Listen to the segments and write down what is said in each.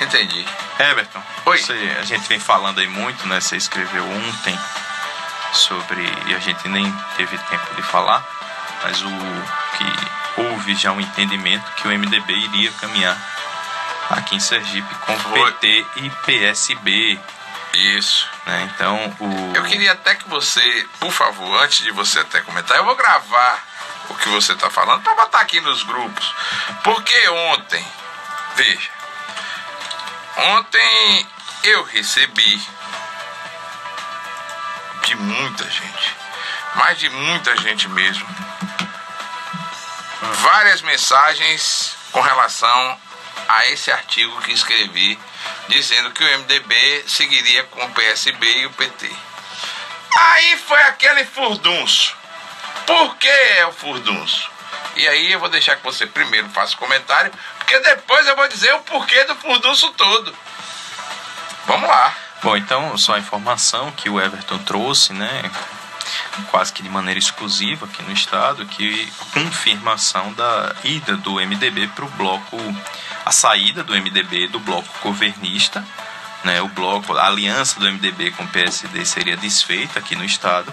Entendi. Everton, Oi. você- a gente vem falando aí muito, né? Você escreveu ontem sobre. E a gente nem teve tempo de falar, mas o que houve já um entendimento que o MDB iria caminhar aqui em Sergipe com Foi. PT e PSB. Isso. Né? Então, o. Eu queria até que você, por favor, antes de você até comentar, eu vou gravar o que você está falando para botar aqui nos grupos. Porque ontem, veja, ontem eu recebi de muita gente, mas de muita gente mesmo, várias mensagens com relação a esse artigo que escrevi, dizendo que o MDB seguiria com o PSB e o PT. Aí foi aquele furdunço. Por que é o furdunço? E aí eu vou deixar que você primeiro faça o comentário, porque depois eu vou dizer o porquê do furdunço todo. Vamos lá. Bom, então, só a informação que o Everton trouxe, né? Quase que de maneira exclusiva aqui no estado, que confirmação da ida do MDB para o bloco, a saída do MDB do bloco governista, né? O bloco, a aliança do MDB com o PSD seria desfeita aqui no estado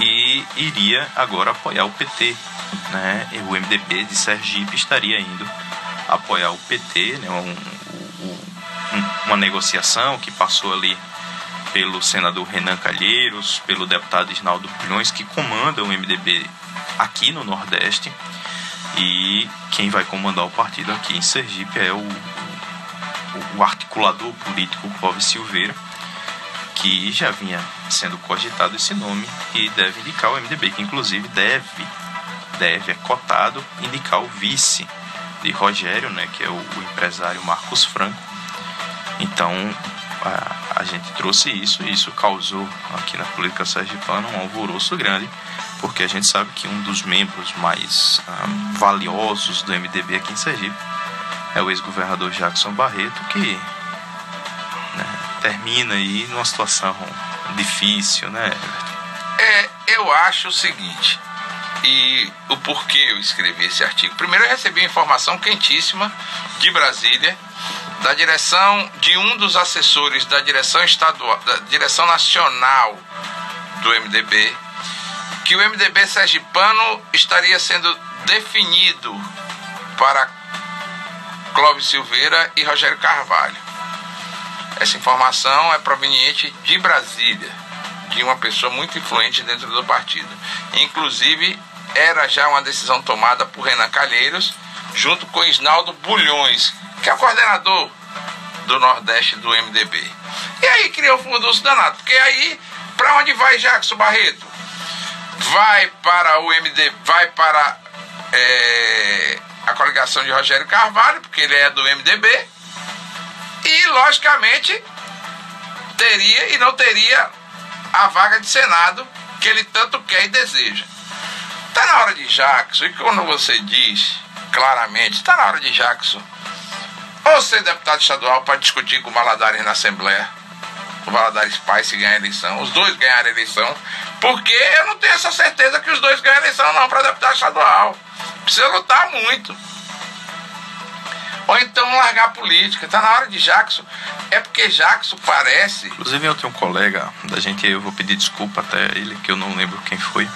e iria agora apoiar o PT, né? O MDB de Sergipe estaria indo apoiar o PT, né? Um, um- uma negociação que passou ali pelo senador Renan Calheiros, pelo deputado Isnaldo Bulhões, que comanda o MDB aqui no Nordeste. E quem vai comandar o partido aqui em Sergipe é o, o- articulador político Clóvis Silveira, que já vinha sendo cogitado esse nome e deve indicar o MDB, que inclusive deve, deve, é cotado, indicar o vice de Rogério, né, que é o, o empresário Marcos Franco. Então, a, a gente trouxe isso e isso causou aqui na política sergipana um alvoroço grande, porque a gente sabe que um dos membros mais ah, valiosos do MDB aqui em Sergipe é o ex-governador Jackson Barreto, que né, termina aí numa situação difícil, né? É, eu acho o seguinte, e o porquê eu escrevi esse artigo. Primeiro, eu recebi informação quentíssima de Brasília, da direção de um dos assessores da direção estadual, da direção nacional do MDB, que o MDB sergipano estaria sendo definido para Clóvis Silveira e Rogério Carvalho. Essa informação é proveniente de Brasília, de uma pessoa muito influente dentro do partido. Inclusive, era já uma decisão tomada por Renan Calheiros, junto com Isnaldo Bulhões, que é o coordenador do Nordeste do MDB. E aí criou o fundus danado, porque aí, para onde vai Jackson Barreto? Vai para o MDB, vai para é, a coligação de Rogério Carvalho, porque ele é do MDB, e logicamente teria e não teria a vaga de Senado que ele tanto quer e deseja. Está na hora de Jackson, e quando você diz claramente, está na hora de Jackson, ou ser deputado estadual para discutir com o Valadares na Assembleia, o Valadares Pai se ganhar a eleição, os dois ganharem a eleição, porque eu não tenho essa certeza que os dois ganham a eleição não para deputado estadual. Precisa lutar muito. Ou então largar a política. Está na hora de Jackson. É porque Jackson parece. Inclusive, eu tenho um colega da gente, eu vou pedir desculpa até ele, que eu não lembro quem foi,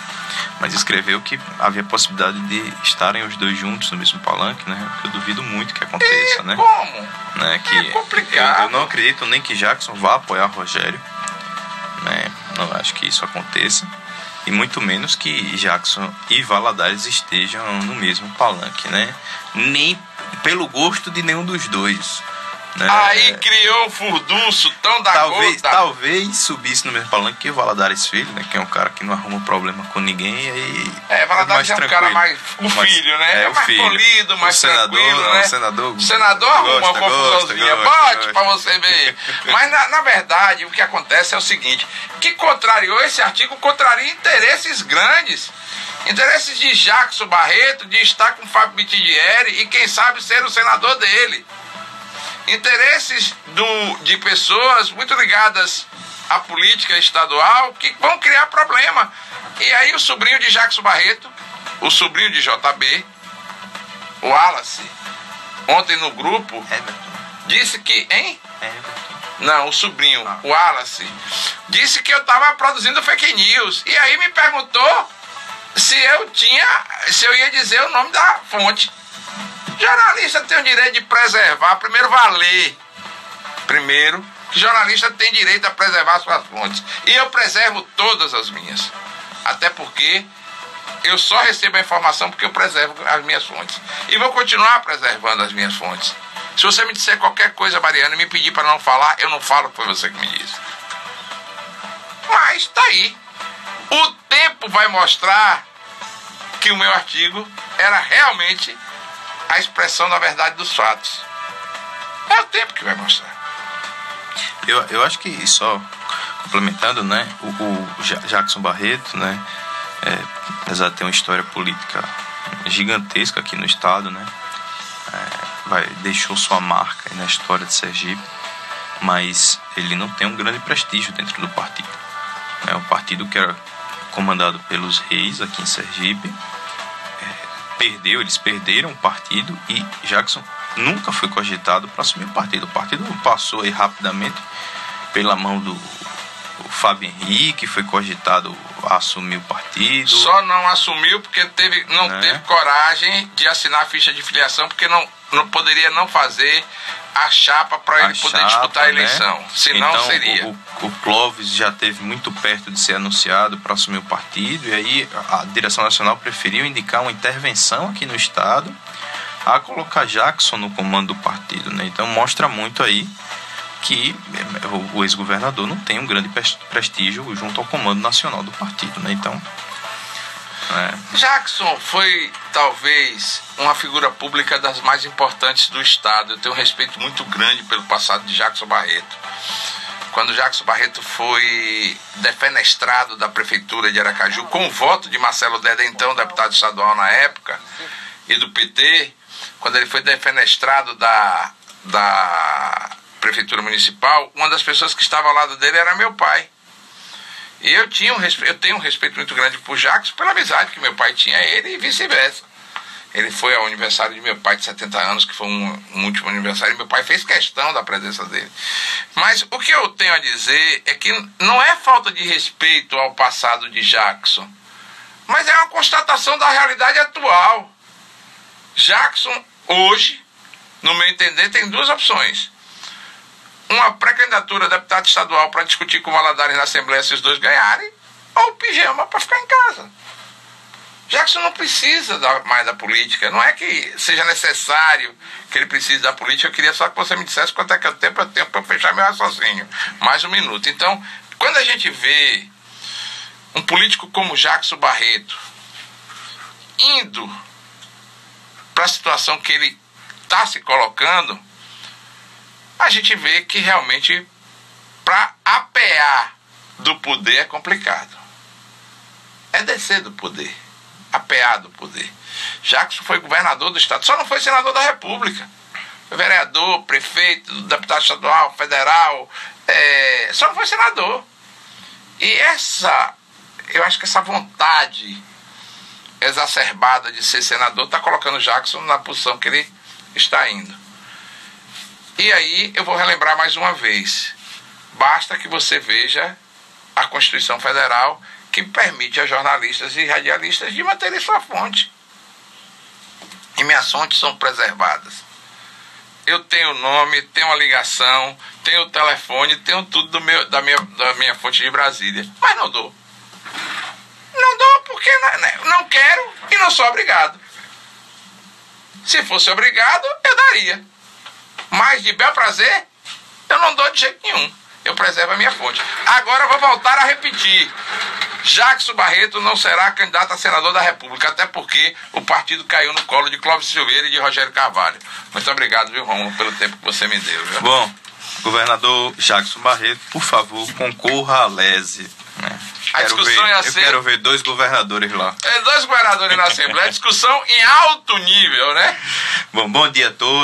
mas escreveu que havia possibilidade de estarem os dois juntos no mesmo palanque, né? Eu duvido muito que aconteça, né? Como? né? Que É complicado. Eu, eu não acredito nem que Jackson vá apoiar Rogério, né? Não acho que isso aconteça. E muito menos que Jackson e Valadares estejam no mesmo palanque, né? Nem pelo gosto de nenhum dos dois. Né? Aí criou um furdunço tão da talvez, gota. talvez subisse no mesmo palanque que o Valadares Filho, né? Que é um cara que não arruma problema com ninguém e aí. É, Valadares é um cara mais. O filho, né? É, É, o mais filho. polido, mais o senador, tranquilo, né? O senador. O senador arruma uma confusãozinha. gosta, Bote gosta. pra você ver. Mas na, na verdade, o que acontece é o seguinte: que contrariou esse artigo, contraria interesses grandes. Interesses de Jackson Barreto, de estar com Fábio Mitidieri e quem sabe ser o senador dele. Interesses do, de pessoas muito ligadas à política estadual que vão criar problema. E aí o sobrinho de Jackson Barreto, o sobrinho de JB, o Wallace, ontem no grupo, disse que, hein? Everton. Não, o sobrinho, o Wallace, disse que eu estava produzindo fake news. E aí me perguntou se eu tinha, se eu ia dizer o nome da fonte. Jornalista tem o direito de preservar, primeiro valer. Primeiro, que jornalista tem direito a preservar suas fontes. E eu preservo todas as minhas. Até porque eu só recebo a informação porque eu preservo as minhas fontes. E vou continuar preservando as minhas fontes. Se você me disser qualquer coisa, Mariana, e me pedir para não falar, eu não falo, foi você que me disse. Mas tá aí. O tempo vai mostrar que o meu artigo era realmente a expressão da verdade dos fatos. É o tempo que vai mostrar. Eu, eu acho que só complementando, né, o, o Jackson Barreto, né, é, apesar de ter uma história política gigantesca aqui no estado, né, é, vai, deixou sua marca na história de Sergipe, mas ele não tem um grande prestígio dentro do partido. É um partido que era comandado pelos reis aqui em Sergipe, perdeu, eles perderam o partido e Jackson nunca foi cogitado para assumir o partido. O partido passou aí rapidamente pela mão do Fábio Henrique, foi cogitado assumir o partido. Só não assumiu porque teve, não né? teve coragem de assinar a ficha de filiação, porque não, não poderia não fazer a chapa para ele poder chapa, disputar a né? eleição. Né? Senão então, seria. O, o Clóvis já teve muito perto de ser anunciado para assumir o partido, e aí a direção nacional preferiu indicar uma intervenção aqui no Estado a colocar Jackson no comando do partido. Né? Então mostra muito aí que eh, o ex-governador não tem um grande prestígio junto ao comando nacional do partido. Né? Então. É. Jackson foi talvez uma figura pública das mais importantes do Estado. Eu tenho um respeito muito grande pelo passado de Jackson Barreto. Quando Jackson Barreto foi defenestrado da prefeitura de Aracaju, com o voto de Marcelo Deda, então deputado estadual na época, e do PT, quando ele foi defenestrado da, da prefeitura municipal, uma das pessoas que estava ao lado dele era meu pai. E eu, tinha um respeito, eu tenho um respeito muito grande por Jacques pela amizade que meu pai tinha a ele e vice-versa. Ele foi ao aniversário de meu pai de 70 anos, que foi um, um, último aniversário, e meu pai fez questão da presença dele. Mas o que eu tenho a dizer é que não é falta de respeito ao passado de Jackson, mas é uma constatação da realidade atual. Jackson hoje, no meu entender, tem duas opções. Uma pré-candidatura a deputado estadual para discutir com Valadares na Assembleia se os dois ganharem, ou pijama para ficar em casa. Jackson não precisa mais da política. Não é que seja necessário que ele precise da política. Eu queria só que você me dissesse quanto é que eu tenho para tempo para fechar meu raciocínio. Mais um minuto. Então, quando a gente vê um político como Jackson Barreto indo para a situação que ele está se colocando, a gente vê que realmente para apear do poder é complicado. É descer do poder, apear do poder. Jackson foi governador do estado, só não foi senador da República. Vereador, prefeito, deputado estadual, federal, é, só não foi senador. E essa, eu acho que essa vontade exacerbada de ser senador está colocando Jackson na posição que ele está indo. E aí eu vou relembrar mais uma vez. Basta que você veja a Constituição Federal que permite a jornalistas e radialistas de manterem sua fonte. E minhas fontes são preservadas. Eu tenho o nome, tenho a ligação, tenho o telefone, tenho tudo do meu, da, minha, da minha fonte de Brasília. Mas não dou. Não dou porque não quero e não sou obrigado. Se fosse obrigado, eu daria. Mas de bel prazer, eu não dou de jeito nenhum. Eu preservo a minha fonte. Agora eu vou voltar a repetir. Jackson Barreto não será candidato a senador da República, até porque o partido caiu no colo de Clóvis Silveira e de Rogério Carvalho. Muito obrigado, viu, Romulo, pelo tempo que você me deu. Viu? Bom, governador Jackson Barreto, por favor, concorra à lese. Né? A quero discussão ver, ia ser. Eu quero ver dois governadores lá. É, dois governadores na Assembleia, discussão em alto nível, né? Bom, bom dia a todos.